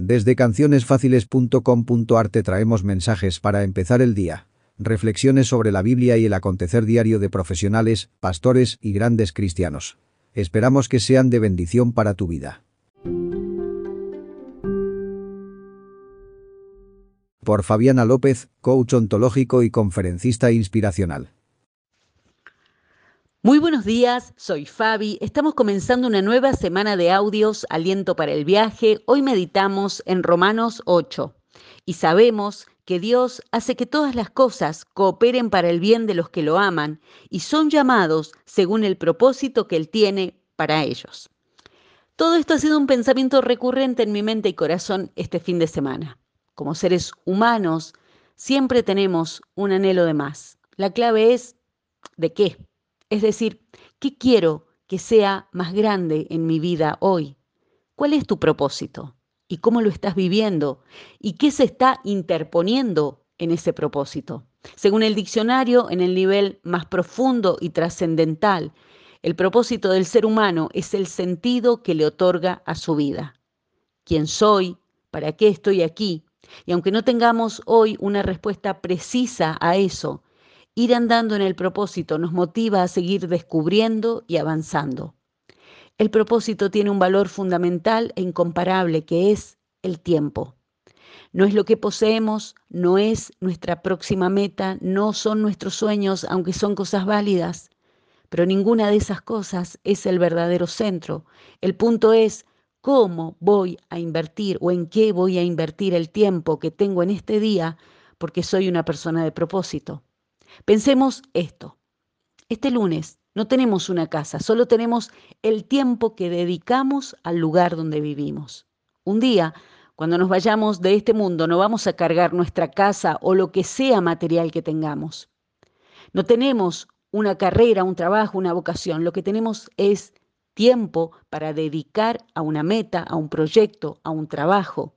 Desde cancionesfáciles.com.ar te traemos mensajes para empezar el día. Reflexiones sobre la Biblia y el acontecer diario de profesionales, pastores y grandes cristianos. Esperamos que sean de bendición para tu vida. Por Fabiana López, coach ontológico y conferencista inspiracional. Muy buenos días, soy Fabi. Estamos comenzando una nueva semana de audios, aliento para el viaje. Hoy meditamos en Romanos 8 y sabemos que Dios hace que todas las cosas cooperen para el bien de los que lo aman y son llamados según el propósito que Él tiene para ellos. Todo esto ha sido un pensamiento recurrente en mi mente y corazón este fin de semana. Como seres humanos, siempre tenemos un anhelo de más. La clave es ¿de qué? Es decir, ¿qué quiero que sea más grande en mi vida hoy? ¿Cuál es tu propósito? ¿Y cómo lo estás viviendo? ¿Y qué se está interponiendo en ese propósito? Según el diccionario, en el nivel más profundo y trascendental, el propósito del ser humano es el sentido que le otorga a su vida. ¿Quién soy? ¿Para qué estoy aquí? Y aunque no tengamos hoy una respuesta precisa a eso, Ir andando en el propósito nos motiva a seguir descubriendo y avanzando. El propósito tiene un valor fundamental e incomparable que es el tiempo. No es lo que poseemos, no es nuestra próxima meta, no son nuestros sueños, aunque son cosas válidas, pero ninguna de esas cosas es el verdadero centro. El punto es cómo voy a invertir o en qué voy a invertir el tiempo que tengo en este día porque soy una persona de propósito. Pensemos esto. Este lunes no tenemos una casa, solo tenemos el tiempo que dedicamos al lugar donde vivimos. Un día, cuando nos vayamos de este mundo, no vamos a cargar nuestra casa o lo que sea material que tengamos. No tenemos una carrera, un trabajo, una vocación. Lo que tenemos es tiempo para dedicar a una meta, a un proyecto, a un trabajo.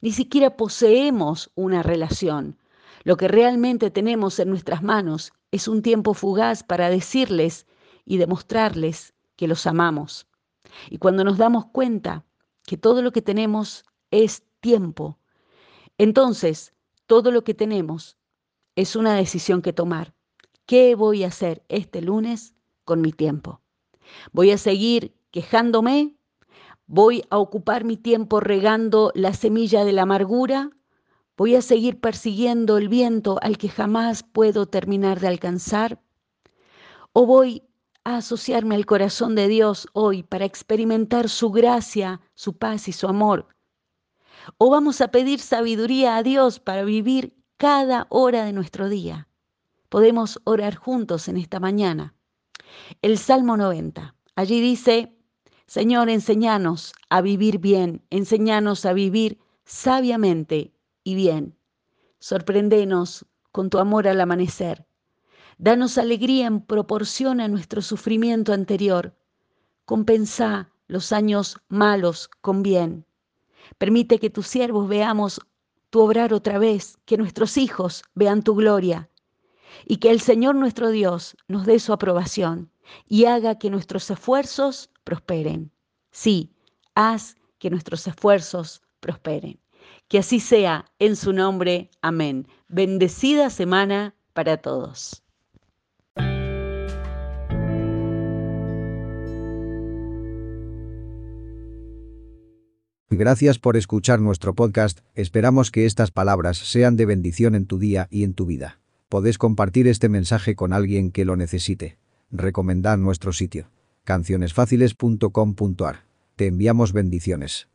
Ni siquiera poseemos una relación. Lo que realmente tenemos en nuestras manos es un tiempo fugaz para decirles y demostrarles que los amamos. Y cuando nos damos cuenta que todo lo que tenemos es tiempo, entonces todo lo que tenemos es una decisión que tomar. ¿Qué voy a hacer este lunes con mi tiempo? ¿Voy a seguir quejándome? ¿Voy a ocupar mi tiempo regando la semilla de la amargura? ¿Voy a seguir persiguiendo el viento al que jamás puedo terminar de alcanzar? ¿O voy a asociarme al corazón de Dios hoy para experimentar su gracia, su paz y su amor? ¿O vamos a pedir sabiduría a Dios para vivir cada hora de nuestro día? Podemos orar juntos en esta mañana. El Salmo 90. Allí dice, Señor, enséñanos a vivir bien, enséñanos a vivir sabiamente y bien. Sorprendenos con tu amor al amanecer. Danos alegría en proporción a nuestro sufrimiento anterior. Compensa los años malos con bien. Permite que tus siervos veamos tu obrar otra vez, que nuestros hijos vean tu gloria y que el Señor nuestro Dios nos dé su aprobación y haga que nuestros esfuerzos prosperen. Sí, haz que nuestros esfuerzos prosperen. Que así sea en su nombre. Amén. Bendecida semana para todos. Gracias por escuchar nuestro podcast. Esperamos que estas palabras sean de bendición en tu día y en tu vida. Podés compartir este mensaje con alguien que lo necesite. Recomendad nuestro sitio. cancionesfáciles.com.ar. Te enviamos bendiciones.